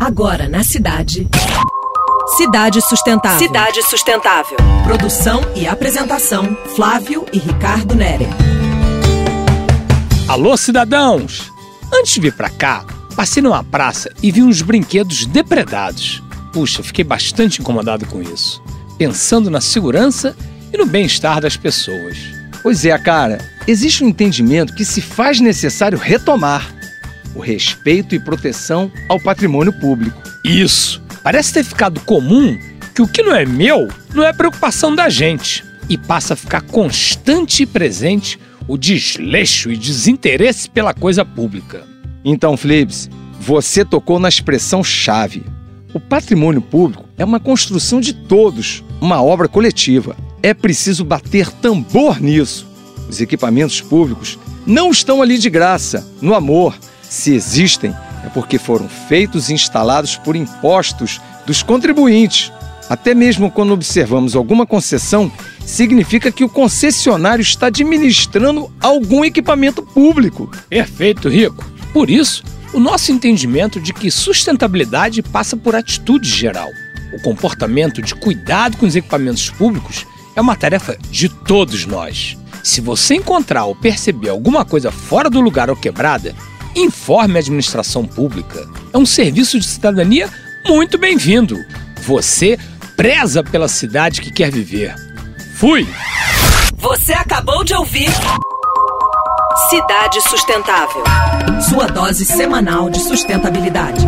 Agora na cidade. Cidade Sustentável. Cidade Sustentável. Produção e apresentação: Flávio e Ricardo Nere. Alô, cidadãos! Antes de vir pra cá, passei numa praça e vi uns brinquedos depredados. Puxa, fiquei bastante incomodado com isso, pensando na segurança e no bem-estar das pessoas. Pois é, cara, existe um entendimento que se faz necessário retomar o respeito e proteção ao patrimônio público. Isso! Parece ter ficado comum que o que não é meu não é preocupação da gente e passa a ficar constante e presente o desleixo e desinteresse pela coisa pública. Então, Flips, você tocou na expressão chave. O patrimônio público é uma construção de todos, uma obra coletiva. É preciso bater tambor nisso. Os equipamentos públicos não estão ali de graça, no amor. Se existem, é porque foram feitos e instalados por impostos dos contribuintes. Até mesmo quando observamos alguma concessão, significa que o concessionário está administrando algum equipamento público. Perfeito, Rico. Por isso, o nosso entendimento de que sustentabilidade passa por atitude geral. O comportamento de cuidado com os equipamentos públicos é uma tarefa de todos nós. Se você encontrar ou perceber alguma coisa fora do lugar ou quebrada, informe a administração pública. É um serviço de cidadania muito bem-vindo. Você preza pela cidade que quer viver. Fui! Você acabou de ouvir Cidade Sustentável. Sua dose semanal de sustentabilidade.